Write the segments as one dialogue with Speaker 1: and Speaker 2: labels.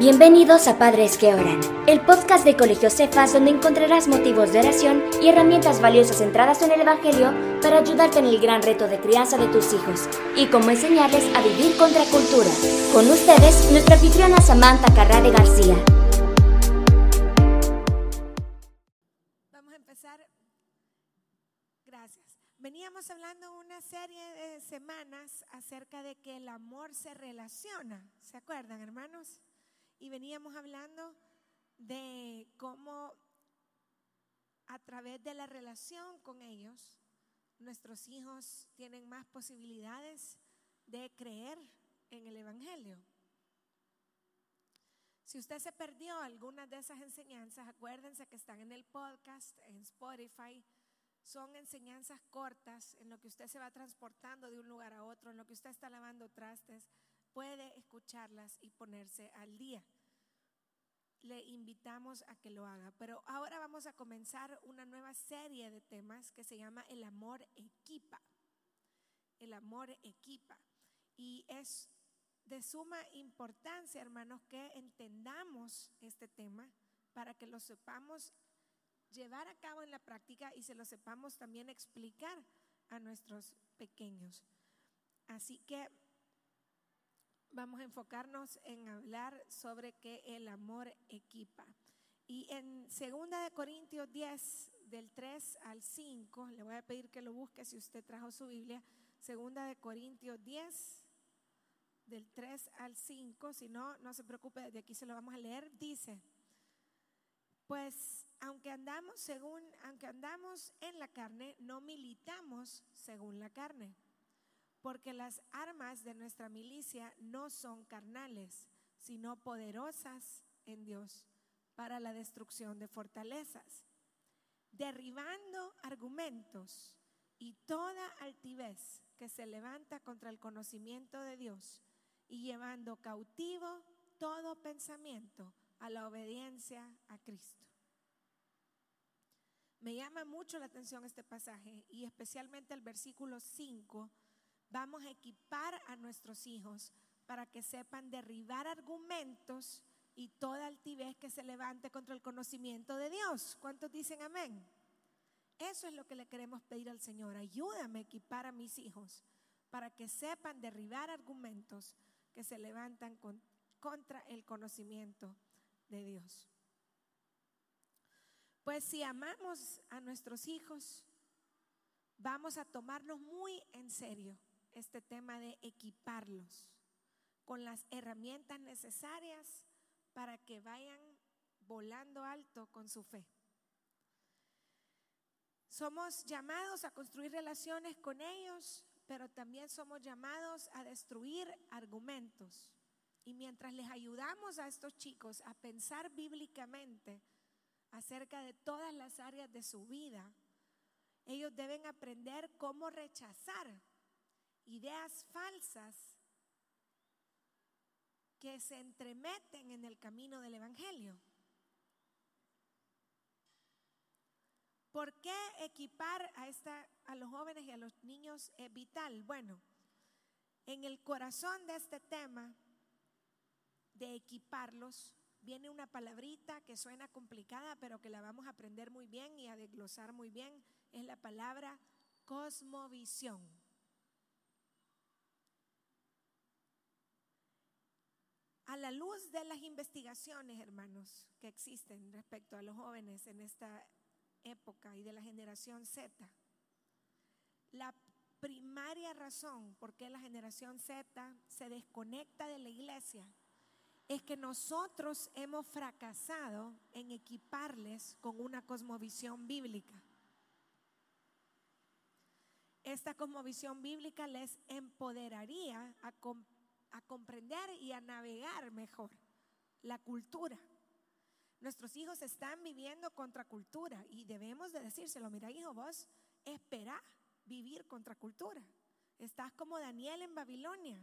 Speaker 1: Bienvenidos a Padres que Oran, el podcast de Colegio Cefas donde encontrarás motivos de oración y herramientas valiosas centradas en el Evangelio para ayudarte en el gran reto de crianza de tus hijos y cómo enseñarles a vivir contra cultura. Con ustedes, nuestra anfitriona Samantha Carrade García.
Speaker 2: Vamos a empezar. Gracias. Veníamos hablando una serie de semanas acerca de que el amor se relaciona. ¿Se acuerdan, hermanos? Y veníamos hablando de cómo a través de la relación con ellos, nuestros hijos tienen más posibilidades de creer en el Evangelio. Si usted se perdió algunas de esas enseñanzas, acuérdense que están en el podcast, en Spotify. Son enseñanzas cortas en lo que usted se va transportando de un lugar a otro, en lo que usted está lavando trastes, puede escucharlas y ponerse al día. Le invitamos a que lo haga. Pero ahora vamos a comenzar una nueva serie de temas que se llama El amor equipa. El amor equipa. Y es de suma importancia, hermanos, que entendamos este tema para que lo sepamos llevar a cabo en la práctica y se lo sepamos también explicar a nuestros pequeños. Así que vamos a enfocarnos en hablar sobre que el amor equipa. Y en 2 de Corintios 10 del 3 al 5, le voy a pedir que lo busque si usted trajo su Biblia, 2 de Corintios 10 del 3 al 5, si no no se preocupe, de aquí se lo vamos a leer, dice: Pues aunque andamos según aunque andamos en la carne, no militamos según la carne porque las armas de nuestra milicia no son carnales, sino poderosas en Dios para la destrucción de fortalezas, derribando argumentos y toda altivez que se levanta contra el conocimiento de Dios y llevando cautivo todo pensamiento a la obediencia a Cristo. Me llama mucho la atención este pasaje y especialmente el versículo 5 vamos a equipar a nuestros hijos para que sepan derribar argumentos y toda altivez que se levante contra el conocimiento de Dios. ¿Cuántos dicen amén? Eso es lo que le queremos pedir al Señor. Ayúdame a equipar a mis hijos para que sepan derribar argumentos que se levantan contra el conocimiento de Dios. Pues si amamos a nuestros hijos, vamos a tomarnos muy en serio este tema de equiparlos con las herramientas necesarias para que vayan volando alto con su fe. Somos llamados a construir relaciones con ellos, pero también somos llamados a destruir argumentos. Y mientras les ayudamos a estos chicos a pensar bíblicamente acerca de todas las áreas de su vida, ellos deben aprender cómo rechazar ideas falsas que se entremeten en el camino del Evangelio. ¿Por qué equipar a, esta, a los jóvenes y a los niños es vital? Bueno, en el corazón de este tema de equiparlos viene una palabrita que suena complicada, pero que la vamos a aprender muy bien y a desglosar muy bien. Es la palabra cosmovisión. A la luz de las investigaciones, hermanos, que existen respecto a los jóvenes en esta época y de la generación Z, la primaria razón por qué la generación Z se desconecta de la iglesia es que nosotros hemos fracasado en equiparles con una cosmovisión bíblica. Esta cosmovisión bíblica les empoderaría a, a comprender y a navegar mejor la cultura. Nuestros hijos están viviendo contra cultura y debemos de decírselo, mira hijo, vos espera vivir contra cultura. Estás como Daniel en Babilonia.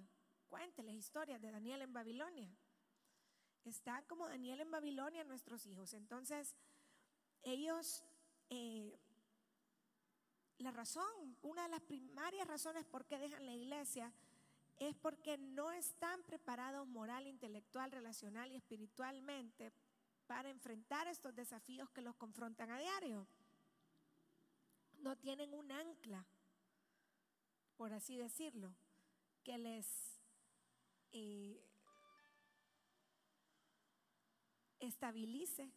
Speaker 2: Cuénteles historias de Daniel en Babilonia. Están como Daniel en Babilonia nuestros hijos. Entonces, ellos, eh, la razón, una de las primarias razones por qué dejan la iglesia es porque no están preparados moral, intelectual, relacional y espiritualmente para enfrentar estos desafíos que los confrontan a diario. No tienen un ancla, por así decirlo, que les eh, estabilice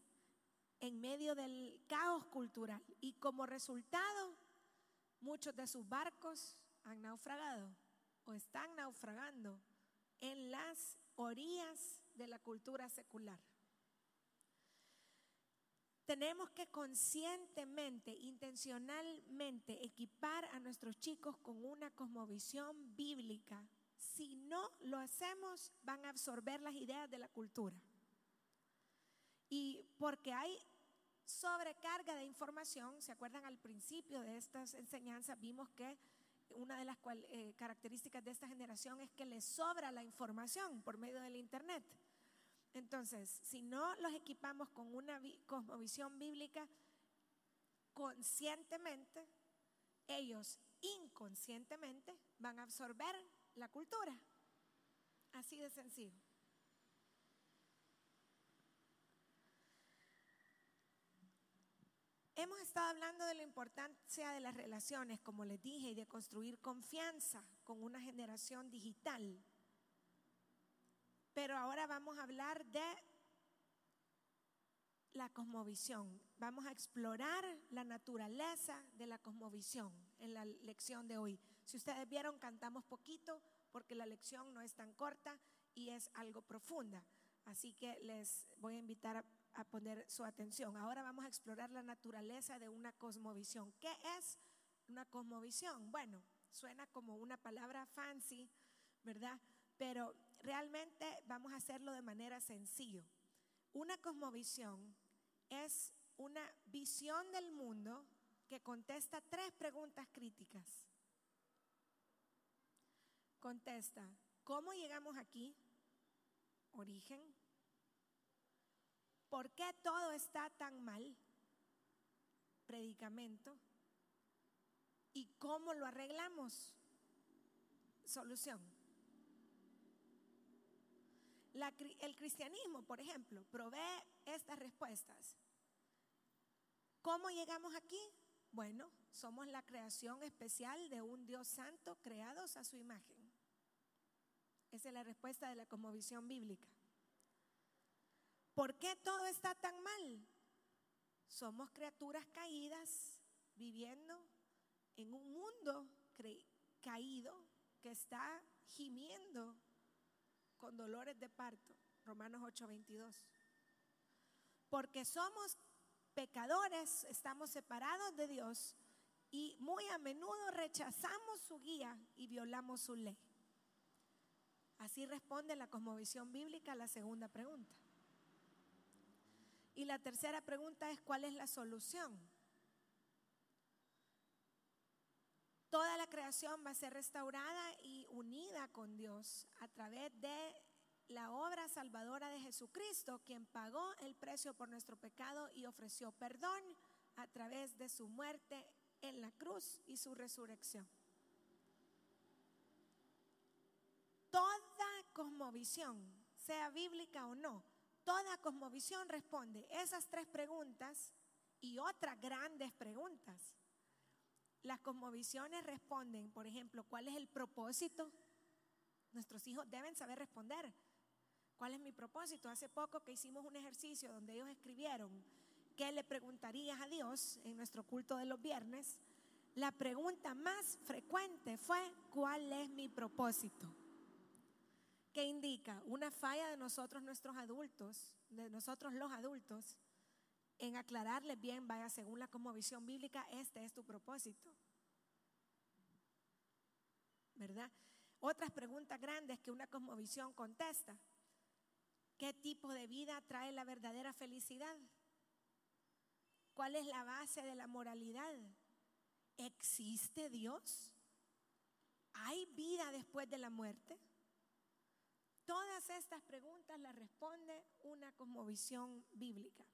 Speaker 2: en medio del caos cultural. Y como resultado, muchos de sus barcos han naufragado o están naufragando en las orillas de la cultura secular. Tenemos que conscientemente, intencionalmente equipar a nuestros chicos con una cosmovisión bíblica. Si no lo hacemos, van a absorber las ideas de la cultura. Y porque hay sobrecarga de información, ¿se acuerdan al principio de estas enseñanzas? Vimos que una de las eh, características de esta generación es que les sobra la información por medio del Internet. Entonces, si no los equipamos con una cosmovisión bíblica, conscientemente, ellos inconscientemente van a absorber la cultura. Así de sencillo. Hemos estado hablando de la importancia de las relaciones, como les dije, y de construir confianza con una generación digital. Pero ahora vamos a hablar de la cosmovisión. Vamos a explorar la naturaleza de la cosmovisión en la lección de hoy. Si ustedes vieron, cantamos poquito porque la lección no es tan corta y es algo profunda. Así que les voy a invitar a a poner su atención. Ahora vamos a explorar la naturaleza de una cosmovisión. ¿Qué es una cosmovisión? Bueno, suena como una palabra fancy, ¿verdad? Pero realmente vamos a hacerlo de manera sencilla. Una cosmovisión es una visión del mundo que contesta tres preguntas críticas. Contesta, ¿cómo llegamos aquí? Origen, ¿Por qué todo está tan mal? Predicamento. ¿Y cómo lo arreglamos? Solución. el cristianismo, por ejemplo, provee estas respuestas. ¿Cómo llegamos aquí? Bueno, somos la creación especial de un Dios santo creados a su imagen. Esa es la respuesta de la cosmovisión bíblica. ¿Por qué todo está tan mal? Somos criaturas caídas viviendo en un mundo caído que está gimiendo con dolores de parto. Romanos 8:22. Porque somos pecadores, estamos separados de Dios y muy a menudo rechazamos su guía y violamos su ley. Así responde la cosmovisión bíblica a la segunda pregunta. Y la tercera pregunta es, ¿cuál es la solución? Toda la creación va a ser restaurada y unida con Dios a través de la obra salvadora de Jesucristo, quien pagó el precio por nuestro pecado y ofreció perdón a través de su muerte en la cruz y su resurrección. Toda cosmovisión, sea bíblica o no, Toda cosmovisión responde esas tres preguntas y otras grandes preguntas. Las cosmovisiones responden, por ejemplo, ¿cuál es el propósito? Nuestros hijos deben saber responder. ¿Cuál es mi propósito? Hace poco que hicimos un ejercicio donde ellos escribieron qué le preguntarías a Dios en nuestro culto de los viernes. La pregunta más frecuente fue, ¿cuál es mi propósito? ¿Qué indica una falla de nosotros, nuestros adultos, de nosotros los adultos, en aclararles bien, vaya, según la cosmovisión bíblica, este es tu propósito. ¿Verdad? Otras preguntas grandes que una cosmovisión contesta. ¿Qué tipo de vida trae la verdadera felicidad? ¿Cuál es la base de la moralidad? ¿Existe Dios? ¿Hay vida después de la muerte? Todas estas preguntas las responde una cosmovisión bíblica.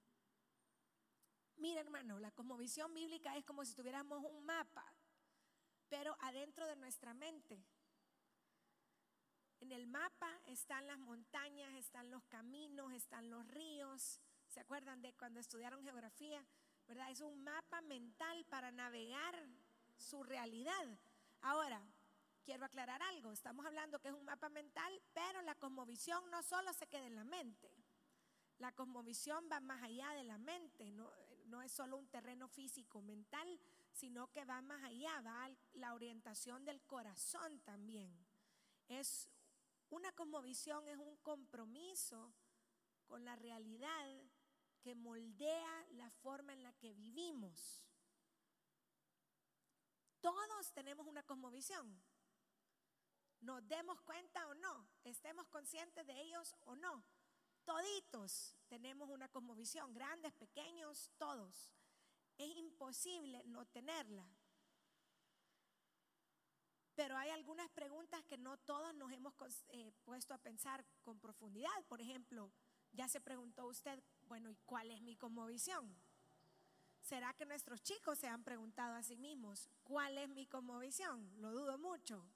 Speaker 2: Mira hermano, la cosmovisión bíblica es como si tuviéramos un mapa, pero adentro de nuestra mente. En el mapa están las montañas, están los caminos, están los ríos. ¿Se acuerdan de cuando estudiaron geografía? ¿Verdad? Es un mapa mental para navegar su realidad. Ahora, quiero aclarar algo. Estamos hablando que es un mapa mental, pero la cosmovisión no solo se queda en la mente. La cosmovisión va más allá de la mente, no, no es solo un terreno físico, mental, sino que va más allá, va a la orientación del corazón también. Es una cosmovisión, es un compromiso con la realidad que moldea la forma en la que vivimos. Todos tenemos una cosmovisión. Nos demos cuenta o no, estemos conscientes de ellos o no. Toditos tenemos una cosmovisión, grandes, pequeños, todos. Es imposible no tenerla. Pero hay algunas preguntas que no todos nos hemos eh, puesto a pensar con profundidad. Por ejemplo, ya se preguntó usted, bueno, ¿y cuál es mi cosmovisión? ¿Será que nuestros chicos se han preguntado a sí mismos, ¿cuál es mi cosmovisión? Lo dudo mucho.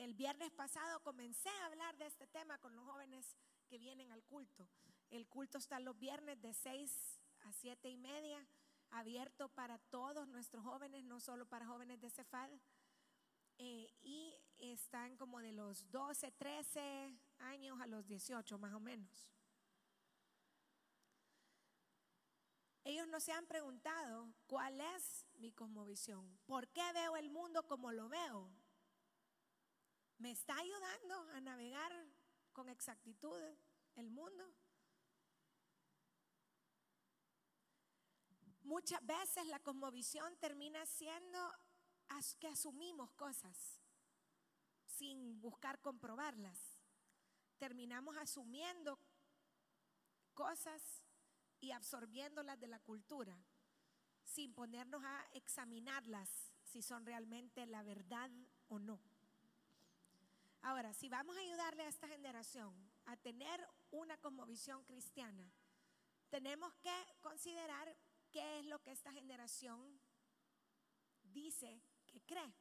Speaker 2: El viernes pasado comencé a hablar de este tema con los jóvenes que vienen al culto. El culto está los viernes de 6 a 7 y media, abierto para todos nuestros jóvenes, no solo para jóvenes de Cefal. Eh, y están como de los 12, 13 años a los 18 más o menos. Ellos no se han preguntado cuál es mi cosmovisión, por qué veo el mundo como lo veo, ¿Me está ayudando a navegar con exactitud el mundo? Muchas veces la cosmovisión termina siendo que asumimos cosas sin buscar comprobarlas. Terminamos asumiendo cosas y absorbiéndolas de la cultura sin ponernos a examinarlas si son realmente la verdad o no. Ahora, si vamos a ayudarle a esta generación a tener una cosmovisión cristiana, tenemos que considerar qué es lo que esta generación dice que cree.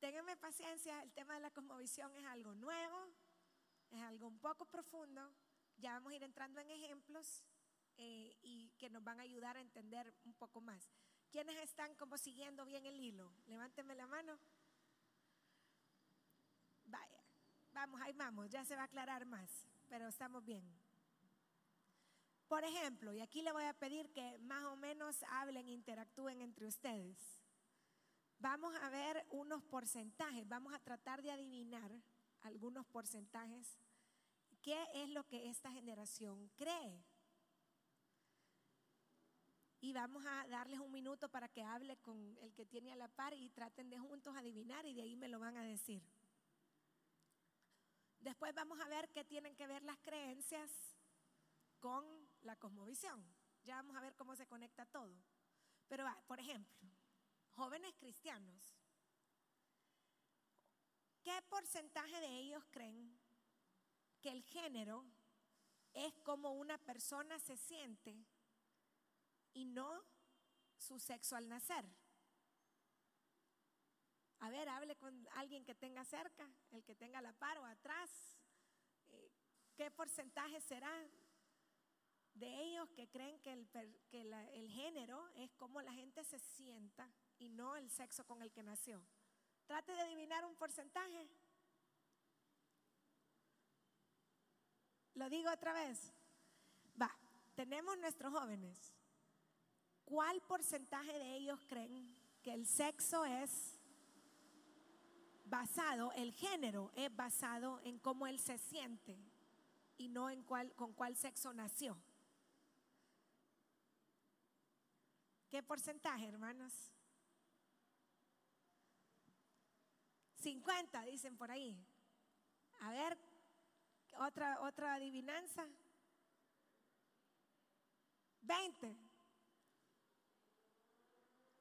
Speaker 2: Ténganme paciencia, el tema de la cosmovisión es algo nuevo, es algo un poco profundo. Ya vamos a ir entrando en ejemplos eh, y que nos van a ayudar a entender un poco más. ¿Quiénes están como siguiendo bien el hilo? Levánteme la mano. Vaya, vamos, ahí vamos, ya se va a aclarar más, pero estamos bien. Por ejemplo, y aquí le voy a pedir que más o menos hablen, interactúen entre ustedes. Vamos a ver unos porcentajes, vamos a tratar de adivinar algunos porcentajes. ¿Qué es lo que esta generación cree? Y vamos a darles un minuto para que hable con el que tiene a la par y traten de juntos adivinar y de ahí me lo van a decir. Después vamos a ver qué tienen que ver las creencias con la cosmovisión. Ya vamos a ver cómo se conecta todo. Pero, por ejemplo, jóvenes cristianos, ¿qué porcentaje de ellos creen que el género es como una persona se siente y no su sexo al nacer? Hable con alguien que tenga cerca, el que tenga la par o atrás. Eh, ¿Qué porcentaje será de ellos que creen que, el, el género es como la gente se sienta y no el sexo con el que nació? Trate de adivinar un porcentaje. Lo digo otra vez. Va, tenemos nuestros jóvenes. ¿Cuál porcentaje de ellos creen que el sexo es basado, el género es basado en cómo él se siente y no en cuál, con cuál sexo nació. ¿Qué porcentaje, hermanos? 50, dicen por ahí. A ver, otra, otra adivinanza. 20.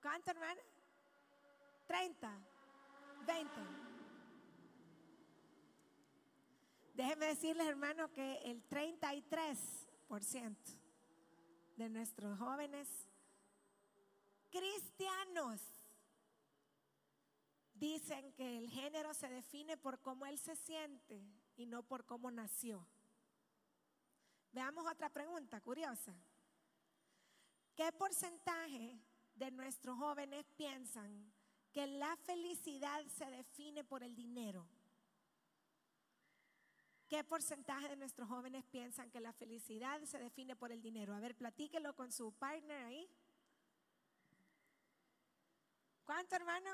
Speaker 2: ¿Cuánto, hermano? 30. 20. Déjenme decirles, hermano, que el 33% de nuestros jóvenes cristianos dicen que el género se define por cómo él se siente y no por cómo nació. Veamos otra pregunta curiosa. ¿Qué porcentaje de nuestros jóvenes piensan que la felicidad se define por el dinero? ¿Qué porcentaje de nuestros jóvenes piensan que la felicidad se define por el dinero? A ver, platíquelo con su partner ahí. ¿Cuánto, hermano?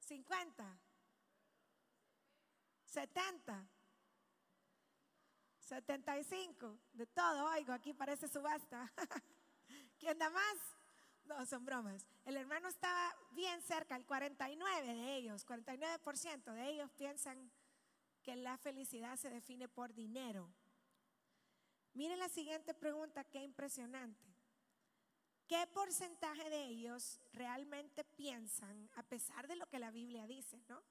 Speaker 2: 50. 70. 75. De todo, oigo, aquí parece subasta. ¿Quién da más? No, son bromas. El hermano estaba bien cerca, el 49 de ellos, 49% de ellos piensan que la felicidad se define por dinero. Miren la siguiente pregunta, qué impresionante. ¿Qué porcentaje de ellos realmente piensan, a pesar de lo que la Biblia dice, ¿no?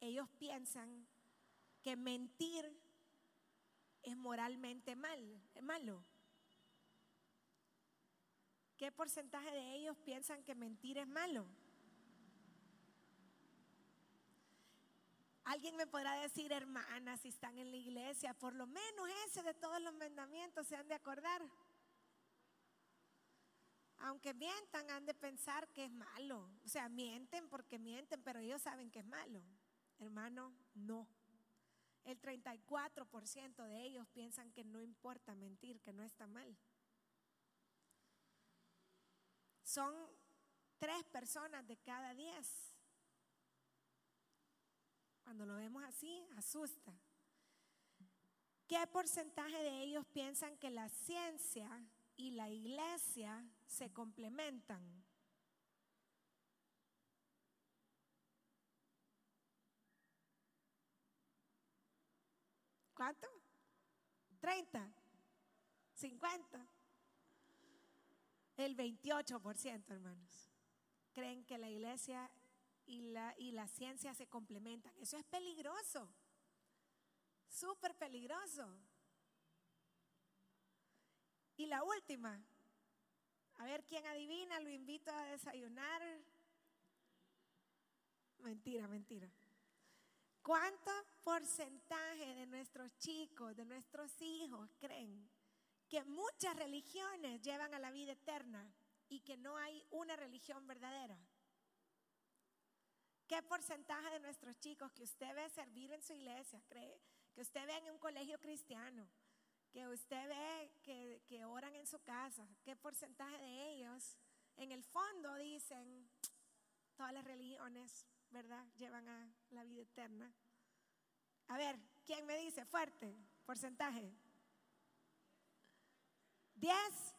Speaker 2: Ellos piensan que mentir es moralmente mal, malo. ¿Qué porcentaje de ellos piensan que mentir es malo? Alguien me podrá decir, hermana, si están en la iglesia, por lo menos ese de todos los mandamientos se han de acordar. Aunque mientan, han de pensar que es malo. O sea, mienten porque mienten, pero ellos saben que es malo. Hermano, no. El 34% de ellos piensan que no importa mentir, que no está mal. Son tres personas de cada diez. Cuando lo vemos así, asusta. ¿Qué porcentaje de ellos piensan que la ciencia y la iglesia se complementan? ¿Cuánto? ¿30? ¿50? El 28%, hermanos. Creen que la iglesia y la, y la ciencia se complementan. Eso es peligroso. Súper peligroso. Y la última. A ver quién adivina, lo invito a desayunar. Mentira, mentira. ¿Cuánto porcentaje de nuestros chicos, de nuestros hijos creen que muchas religiones llevan a la vida eterna y que no hay una religión verdadera? ¿Qué porcentaje de nuestros chicos que usted ve servir en su iglesia, cree, que usted ve en un colegio cristiano, que usted ve que, que oran en su casa, qué porcentaje de ellos en el fondo dicen, todas las religiones, ¿verdad?, llevan a la vida eterna. A ver, ¿quién me dice? Fuerte, porcentaje. 10,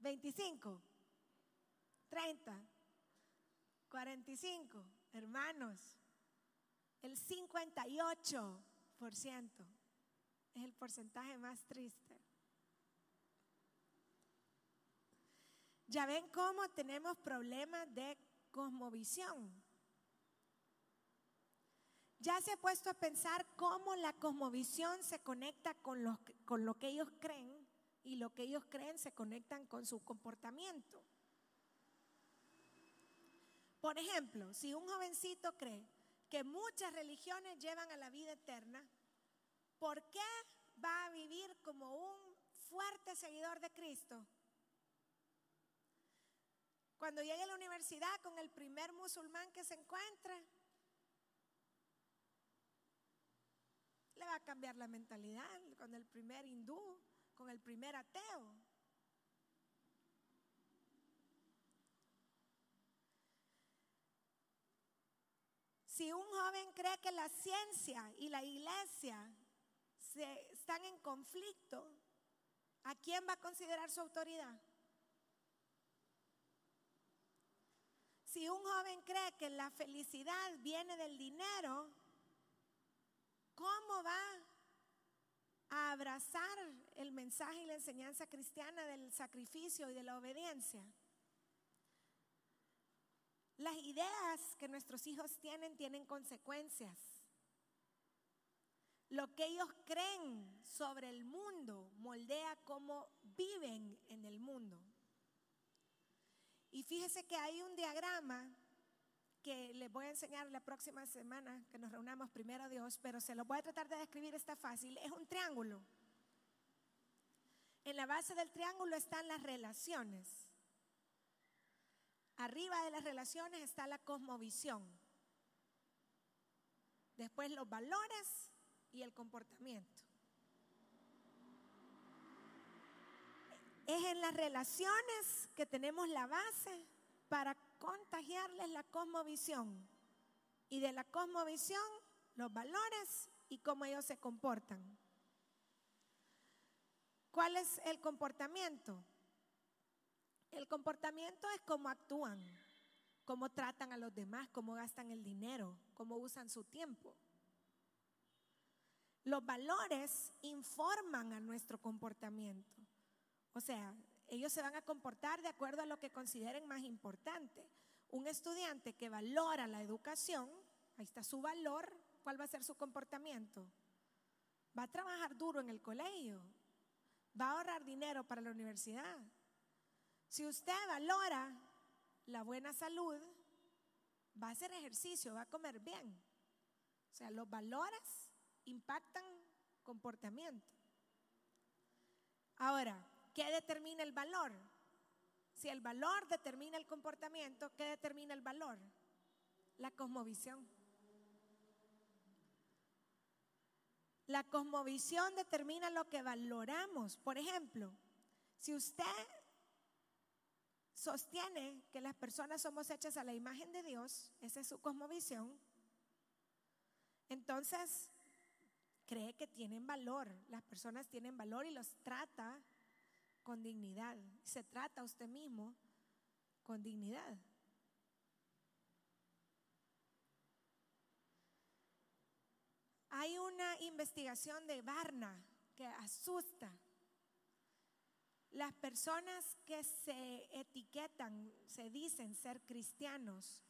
Speaker 2: 25, 30, 45, hermanos. El 58% es el porcentaje más triste. Ya ven cómo tenemos problemas de cosmovisión. Ya se ha puesto a pensar cómo la cosmovisión se conecta con lo, con lo que ellos creen y lo que ellos creen se conectan con su comportamiento. Por ejemplo, si un jovencito cree que muchas religiones llevan a la vida eterna, ¿por qué va a vivir como un fuerte seguidor de Cristo? Cuando llegue a la universidad con el primer musulmán que se encuentre, le va a cambiar la mentalidad con el primer hindú, con el primer ateo. Si un joven cree que la ciencia y la iglesia se, están en conflicto, ¿a quién va a considerar su autoridad? Si un joven cree que la felicidad viene del dinero, ¿cómo va a abrazar el mensaje y la enseñanza cristiana del sacrificio y de la obediencia? Las ideas que nuestros hijos tienen tienen consecuencias. Lo que ellos creen sobre el mundo moldea cómo viven en el mundo. Y fíjese que hay un diagrama que les voy a enseñar la próxima semana que nos reunamos primero Dios, pero se lo voy a tratar de describir, está fácil. Es un triángulo. En la base del triángulo están las relaciones. Arriba de las relaciones está la cosmovisión. Después los valores y el comportamiento. Es en las relaciones que tenemos la base para contagiarles la cosmovisión. Y de la cosmovisión, los valores y cómo ellos se comportan. ¿Cuál es el comportamiento? El comportamiento es cómo actúan, cómo tratan a los demás, cómo gastan el dinero, cómo usan su tiempo. Los valores informan a nuestro comportamiento. O sea, ellos se van a comportar de acuerdo a lo que consideren más importante. Un estudiante que valora la educación, ahí está su valor, ¿cuál va a ser su comportamiento? Va a trabajar duro en el colegio, va a ahorrar dinero para la universidad. Si usted valora la buena salud, va a hacer ejercicio, va a comer bien. O sea, los valores impactan comportamiento. Ahora, ¿qué determina el valor? Si el valor determina el comportamiento, ¿qué determina el valor? La cosmovisión. La cosmovisión determina lo que valoramos. Por ejemplo, si usted sostiene que las personas somos hechas a la imagen de Dios, esa es su cosmovisión, entonces cree que tienen valor, las personas tienen valor y los trata con dignidad. Se trata a usted mismo con dignidad. Hay una investigación de Barna que asusta. Las personas que se etiquetan, se dicen ser cristianos,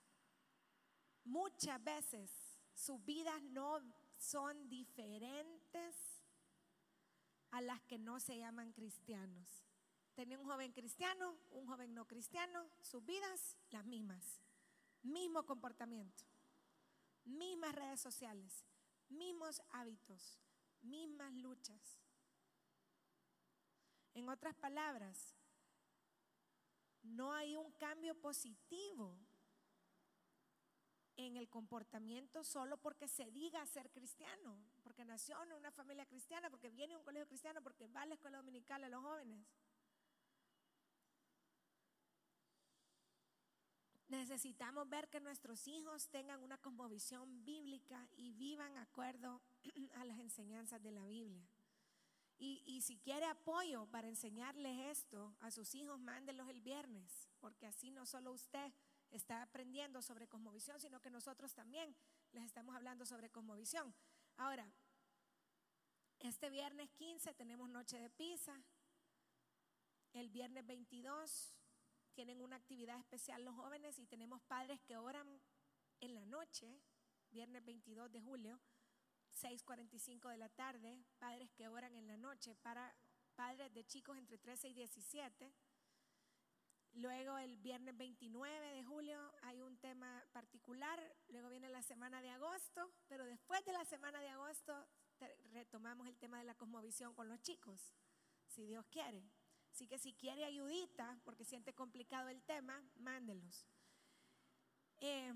Speaker 2: muchas veces sus vidas no son diferentes a las que no se llaman cristianos. Tenía un joven cristiano, un joven no cristiano, sus vidas las mismas, mismo comportamiento, mismas redes sociales, mismos hábitos, mismas luchas. En otras palabras, no hay un cambio positivo en el comportamiento solo porque se diga ser cristiano, porque nació en una familia cristiana, porque viene a un colegio cristiano, porque va a la escuela dominical a los jóvenes. Necesitamos ver que nuestros hijos tengan una cosmovisión bíblica y vivan acuerdo a las enseñanzas de la Biblia. Y, y, si quiere apoyo para enseñarles esto a sus hijos, mándelos el viernes, porque así no solo usted está aprendiendo sobre cosmovisión, sino que nosotros también les estamos hablando sobre cosmovisión. Ahora, este viernes 15 tenemos noche de pizza. El viernes 22 tienen una actividad especial los jóvenes y tenemos padres que oran en la noche, viernes 22 de julio, 6.45 de la tarde, padres que oran en la noche para padres de chicos entre 13 y 17 Luego el viernes 29 de julio hay un tema particular, luego viene la semana de agosto, pero después de la semana de agosto retomamos el tema de la cosmovisión con los chicos, si Dios quiere. Así que si quiere ayudita, porque siente complicado el tema, mándelos. Eh,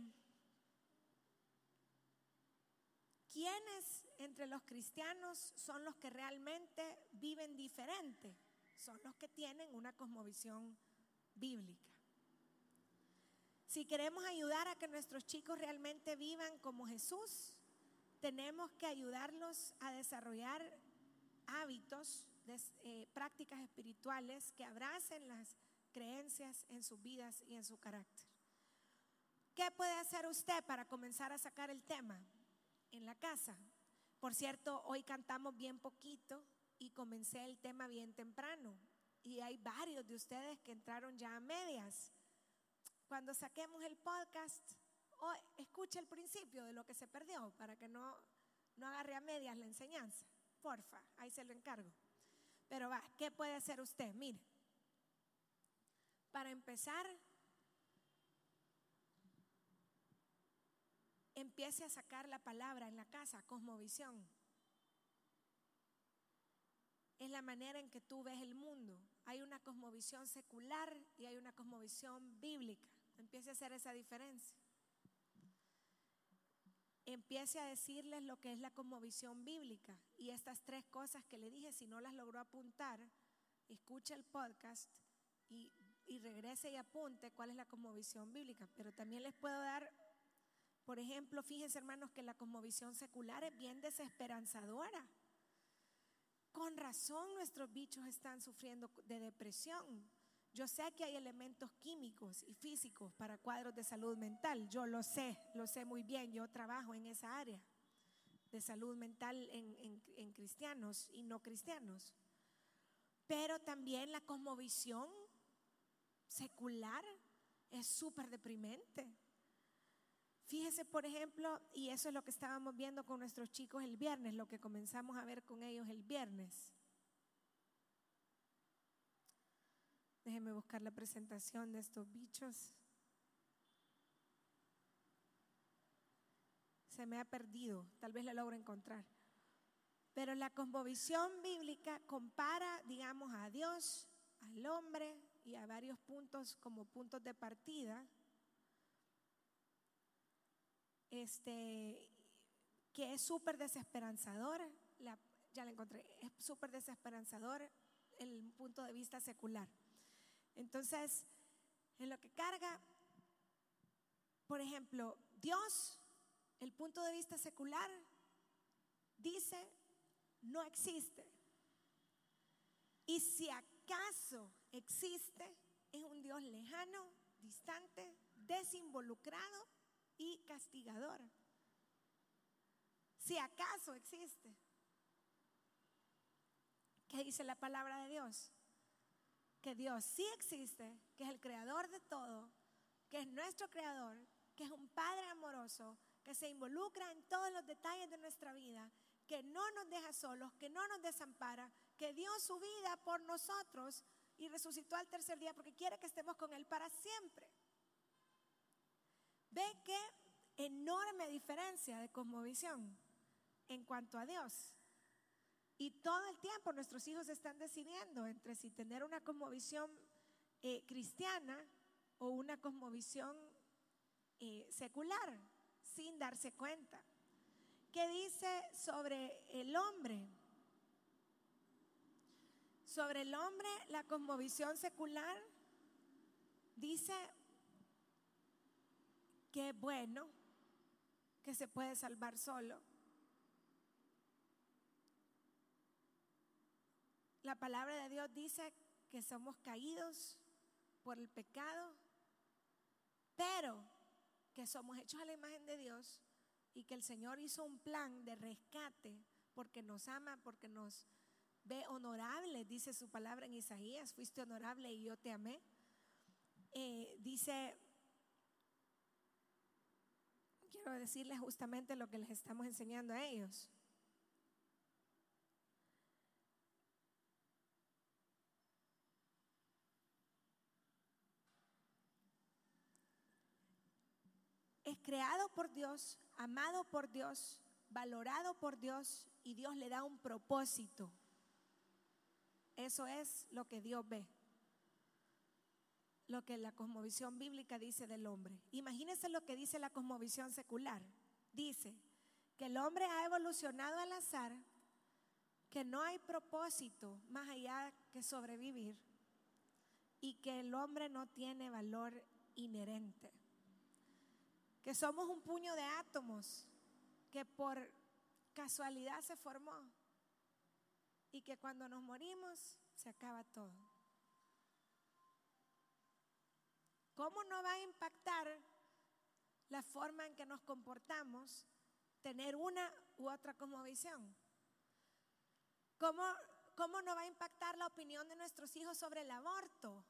Speaker 2: ¿Quiénes entre los cristianos son los que realmente viven diferente? Son los que tienen una cosmovisión bíblica. Si queremos ayudar a que nuestros chicos realmente vivan como Jesús, tenemos que ayudarlos a desarrollar hábitos, eh, prácticas espirituales que abracen las creencias en sus vidas y en su carácter. ¿Qué puede hacer usted para comenzar a sacar el tema en la casa? Por cierto, hoy cantamos bien poquito y comencé el tema bien temprano y hay varios de ustedes que entraron ya a medias. Cuando saquemos el podcast, oh, escuche el principio de lo que se perdió para que no, no agarre a medias la enseñanza. Porfa, ahí se lo encargo. Pero va, ¿qué puede hacer usted? Mire, para empezar, empiece a sacar la palabra en la casa, cosmovisión. Es la manera en que tú ves el mundo. Hay una cosmovisión secular y hay una cosmovisión bíblica. Empiece a hacer esa diferencia. Empiece a decirles lo que es la cosmovisión bíblica. Y estas tres cosas que le dije, si no las logró apuntar, escuche el podcast y, regrese y apunte cuál es la cosmovisión bíblica. Pero también les puedo dar por ejemplo, fíjense hermanos que la cosmovisión secular es bien desesperanzadora. Con razón nuestros bichos están sufriendo de depresión. Yo sé que hay elementos químicos y físicos para cuadros de salud mental. Yo lo sé, lo sé muy bien. Yo trabajo en esa área de salud mental en, en cristianos y no cristianos. Pero también la cosmovisión secular es súper deprimente. Fíjese, por ejemplo, y eso es lo que estábamos viendo con nuestros chicos el viernes, lo que comenzamos a ver con ellos el viernes. Déjenme buscar la presentación de estos bichos. Se me ha perdido, tal vez la logro encontrar. Pero la cosmovisión bíblica compara, digamos, a Dios, al hombre y a varios puntos como puntos de partida este, que es súper desesperanzador, ya la encontré, es súper desesperanzador el punto de vista secular. Entonces, en lo que carga, por ejemplo, Dios, el punto de vista secular, dice, no existe. Y si acaso existe, es un Dios lejano, distante, desinvolucrado y castigador. Si acaso existe. ¿Qué dice la palabra de Dios? Que Dios sí existe, que es el creador de todo, que es nuestro creador, que es un Padre amoroso, que se involucra en todos los detalles de nuestra vida, que no nos deja solos, que no nos desampara, que dio su vida por nosotros y resucitó al tercer día porque quiere que estemos con Él para siempre. Ve qué enorme diferencia de cosmovisión en cuanto a Dios. Y todo el tiempo nuestros hijos están decidiendo entre si tener una cosmovisión eh, cristiana o una cosmovisión eh, secular, sin darse cuenta. ¿Qué dice sobre el hombre? Sobre el hombre, la cosmovisión secular dice que bueno, que se puede salvar solo. La palabra de Dios dice que somos caídos por el pecado, pero que somos hechos a la imagen de Dios y que el Señor hizo un plan de rescate porque nos ama, porque nos ve honorables, dice su palabra en Isaías, fuiste honorable y yo te amé. Eh, dice quiero decirles justamente lo que les estamos enseñando a ellos. Creado por Dios, amado por Dios, valorado por Dios y Dios le da un propósito. Eso es lo que Dios ve lo que la cosmovisión bíblica dice del hombre. Imagínense lo que dice la cosmovisión secular. Dice que el hombre ha evolucionado al azar, que no hay propósito más allá que sobrevivir y que el hombre no tiene valor inherente. Que somos un puño de átomos que por casualidad se formó y que cuando nos morimos se acaba todo. ¿Cómo no va a impactar la forma en que nos comportamos tener una u otra cosmovisión? ¿Cómo, ¿Cómo no va a impactar la opinión de nuestros hijos sobre el aborto?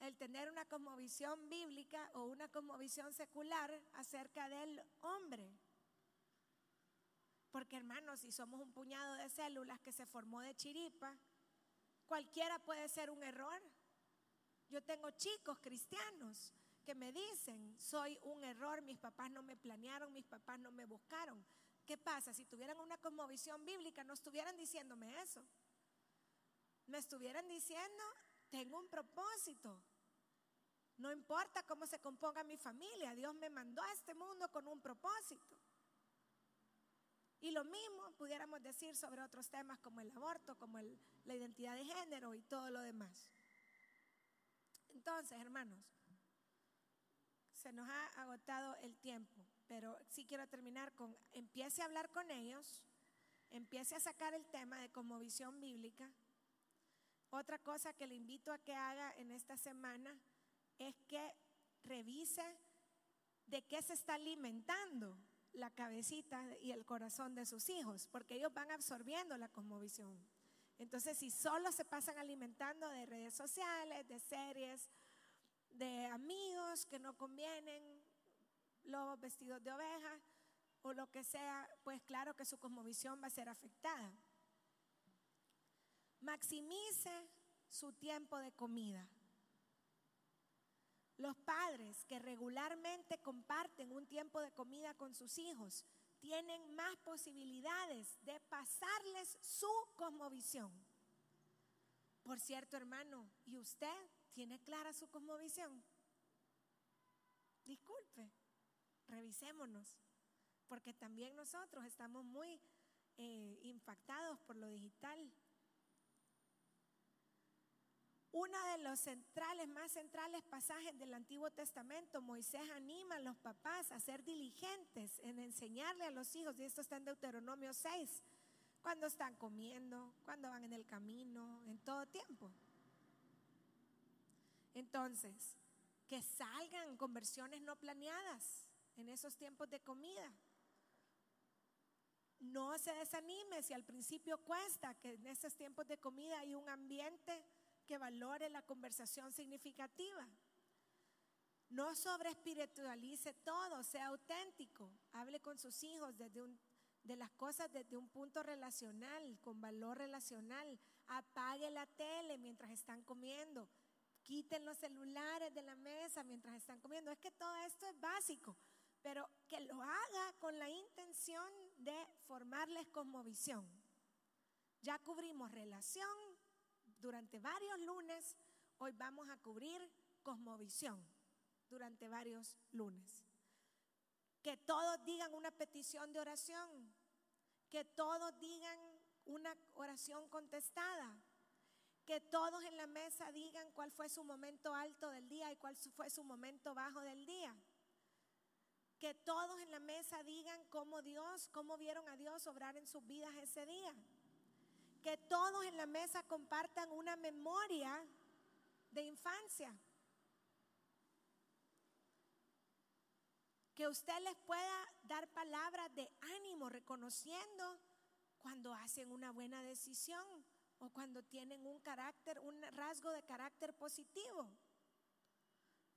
Speaker 2: El tener una cosmovisión bíblica o una cosmovisión secular acerca del hombre. Porque hermanos, si somos un puñado de células que se formó de chiripa, cualquiera puede ser un error. Yo tengo chicos cristianos que me dicen, soy un error, mis papás no me planearon, mis papás no me buscaron. ¿Qué pasa? Si tuvieran una cosmovisión bíblica, no estuvieran diciéndome eso. Me estuvieran diciendo, tengo un propósito. No importa cómo se componga mi familia, Dios me mandó a este mundo con un propósito. Y lo mismo pudiéramos decir sobre otros temas como el aborto, como la identidad de género y todo lo demás. Entonces, hermanos, se nos ha agotado el tiempo, pero sí quiero terminar con, empiece a hablar con ellos, empiece a sacar el tema de como visión bíblica. Otra cosa que le invito a que haga en esta semana es que revise de qué se está alimentando la cabecita y el corazón de sus hijos, porque ellos van absorbiendo la cosmovisión. Entonces, si solo se pasan alimentando de redes sociales, de series, de amigos que no convienen, lobos vestidos de oveja o lo que sea, pues claro que su cosmovisión va a ser afectada. Maximice su tiempo de comida. Los padres que regularmente comparten un tiempo de comida con sus hijos tienen más posibilidades de pasarles su cosmovisión. Por cierto, hermano, ¿y usted tiene clara su cosmovisión? Disculpe, revisémonos, porque también nosotros estamos muy eh, impactados por lo digital. Uno de los centrales, más centrales pasajes del Antiguo Testamento, Moisés anima a los papás a ser diligentes en enseñarle a los hijos, y esto está en Deuteronomio 6, cuando están comiendo, cuando van en el camino, en todo tiempo. Entonces, que salgan conversiones no planeadas en esos tiempos de comida. No se desanime si al principio cuesta que en esos tiempos de comida hay un ambiente que valore la conversación significativa. No sobre espiritualice todo, sea auténtico. Hable con sus hijos desde de las cosas desde un punto relacional, con valor relacional. Apague la tele mientras están comiendo. Quiten los celulares de la mesa mientras están comiendo. Es que todo esto es básico, pero que lo haga con la intención de formarles cosmovisión. Ya cubrimos relación, durante varios lunes, hoy vamos a cubrir cosmovisión durante varios lunes. Que todos digan una petición de oración, que todos digan una oración contestada, que todos en la mesa digan cuál fue su momento alto del día y cuál fue su momento bajo del día. Que todos en la mesa digan cómo Dios, cómo vieron a Dios obrar en sus vidas ese día que todos en la mesa compartan una memoria de infancia. Que usted les pueda dar palabras de ánimo, reconociendo cuando hacen una buena decisión o cuando tienen un carácter, un rasgo de carácter positivo.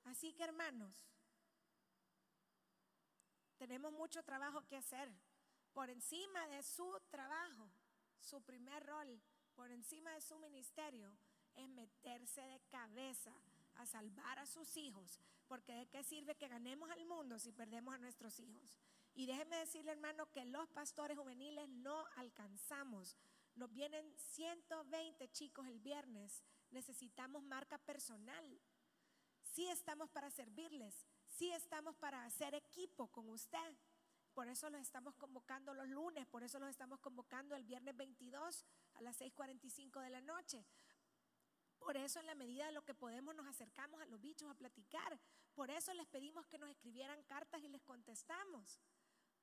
Speaker 2: Así que hermanos, tenemos mucho trabajo que hacer por encima de su trabajo su primer rol por encima de su ministerio es meterse de cabeza a salvar a sus hijos, porque de qué sirve que ganemos al mundo si perdemos a nuestros hijos. Y déjeme decirle, hermano, que los pastores juveniles no alcanzamos. Nos vienen 120 chicos el viernes. Necesitamos marca personal. Sí estamos para servirles, sí estamos para hacer equipo con usted, por eso los estamos convocando los lunes, por eso los estamos convocando el viernes 22 a las 6.45 de la noche. Por eso en la medida de lo que podemos nos acercamos a los bichos a platicar. Por eso les pedimos que nos escribieran cartas y les contestamos.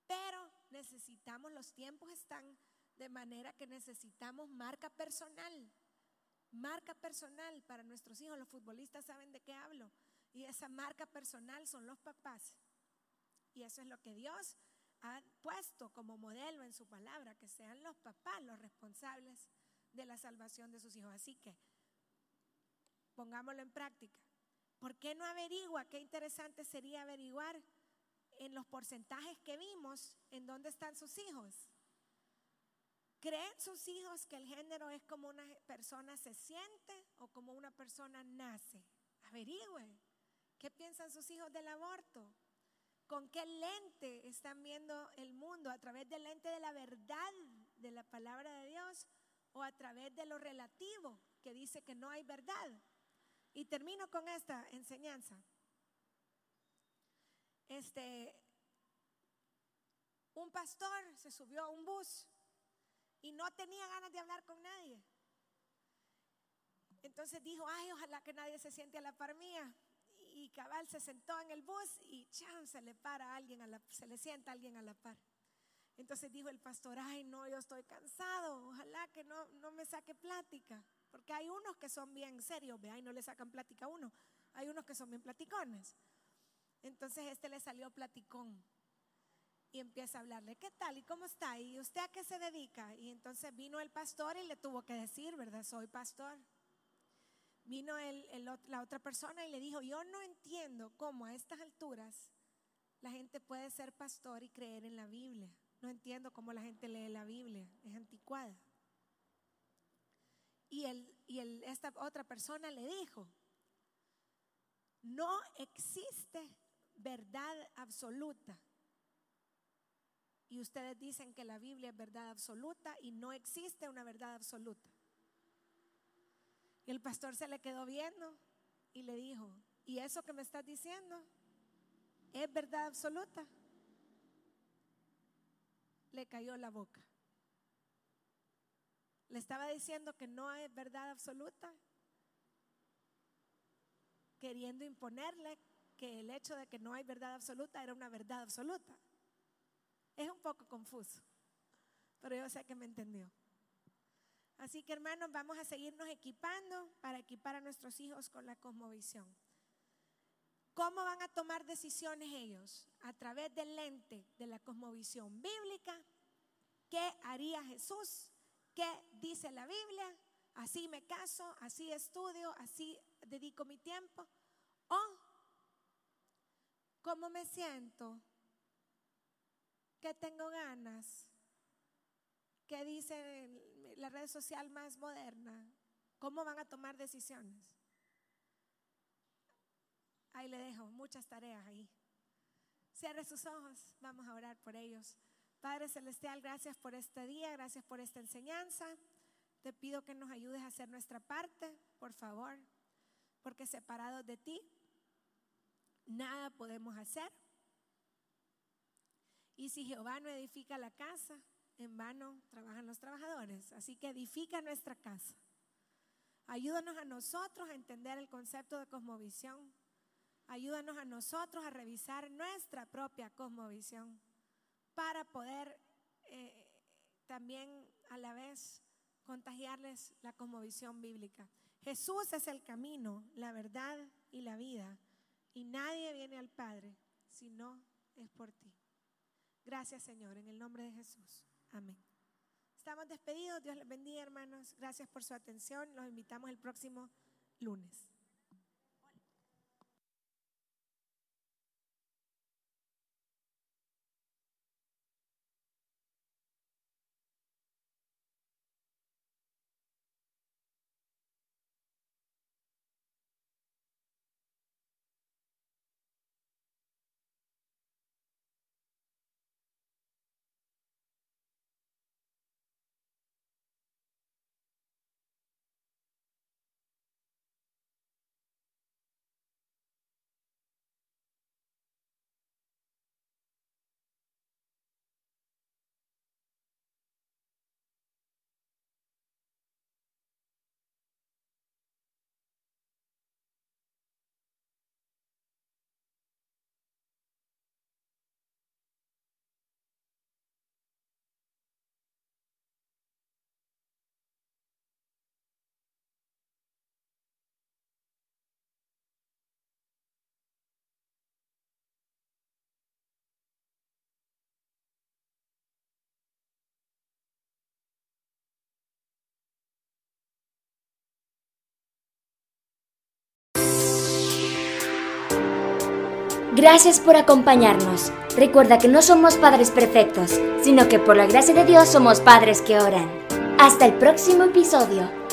Speaker 2: Pero necesitamos, los tiempos están de manera que necesitamos marca personal. Marca personal para nuestros hijos. Los futbolistas saben de qué hablo. Y esa marca personal son los papás. Y eso es lo que Dios ha puesto como modelo en su palabra, que sean los papás los responsables de la salvación de sus hijos. Así que pongámoslo en práctica. ¿Por qué no averigua? Qué interesante sería averiguar en los porcentajes que vimos en dónde están sus hijos. ¿Creen sus hijos que el género es como una persona se siente o como una persona nace? Averigüe. ¿Qué piensan sus hijos del aborto? ¿Con qué lente están viendo el mundo? ¿A través del lente de la verdad de la palabra de Dios o a través de lo relativo que dice que no hay verdad? Y termino con esta enseñanza. Este, un pastor se subió a un bus y no tenía ganas de hablar con nadie. Entonces dijo, ay, ojalá que nadie se siente a la par mía. Y cabal se sentó en el bus y chan, se le para a alguien, a la, se le sienta a alguien a la par. Entonces dijo el pastor, ay, no, yo estoy cansado, ojalá que no, no me saque plática. Porque hay unos que son bien serios, ve, y no le sacan plática a uno. Hay unos que son bien platicones. Entonces este le salió platicón y empieza a hablarle, ¿qué tal? ¿Y cómo está? ¿Y usted a qué se dedica? Y entonces vino el pastor y le tuvo que decir, ¿verdad? Soy pastor. Vino la otra persona y le dijo, yo no entiendo cómo a estas alturas la gente puede ser pastor y creer en la Biblia. No entiendo cómo la gente lee la Biblia, es anticuada. Y, y esta otra persona le dijo, no existe verdad absoluta. Y ustedes dicen que la Biblia es verdad absoluta y no existe una verdad absoluta. Y el pastor se le quedó viendo y le dijo, ¿y eso que me estás diciendo es verdad absoluta? Le cayó la boca. Le estaba diciendo que no es verdad absoluta, queriendo imponerle que el hecho de que no hay verdad absoluta era una verdad absoluta. Es un poco confuso, pero yo sé que me entendió. Así que hermanos, vamos a seguirnos equipando para equipar a nuestros hijos con la cosmovisión. ¿Cómo van a tomar decisiones ellos? A través del lente de la cosmovisión bíblica. ¿Qué haría Jesús? ¿Qué dice la Biblia? Así me caso, así estudio, así dedico mi tiempo. O cómo me siento, qué tengo ganas, qué dice la red social más moderna, cómo van a tomar decisiones. Ahí le dejo muchas tareas ahí. Cierre sus ojos, vamos a orar por ellos. Padre Celestial, gracias por este día, gracias por esta enseñanza. Te pido que nos ayudes a hacer nuestra parte, por favor, porque separados de ti, nada podemos hacer. Y si Jehová no edifica la casa, en vano trabajan los trabajadores. Así que edifica nuestra casa. Ayúdanos a nosotros a entender el concepto de cosmovisión. Ayúdanos a nosotros a revisar nuestra propia cosmovisión para poder eh, también a la vez contagiarles la cosmovisión bíblica. Jesús es el camino, la verdad y la vida. Y nadie viene al Padre si no es por ti. Gracias Señor, en el nombre de Jesús. Amén. Estamos despedidos. Dios les bendiga hermanos. Gracias por su atención. Los invitamos el próximo lunes.
Speaker 1: Gracias por acompañarnos. Recuerda que no somos padres perfectos, sino que por la gracia de Dios somos padres que oran. Hasta el próximo episodio.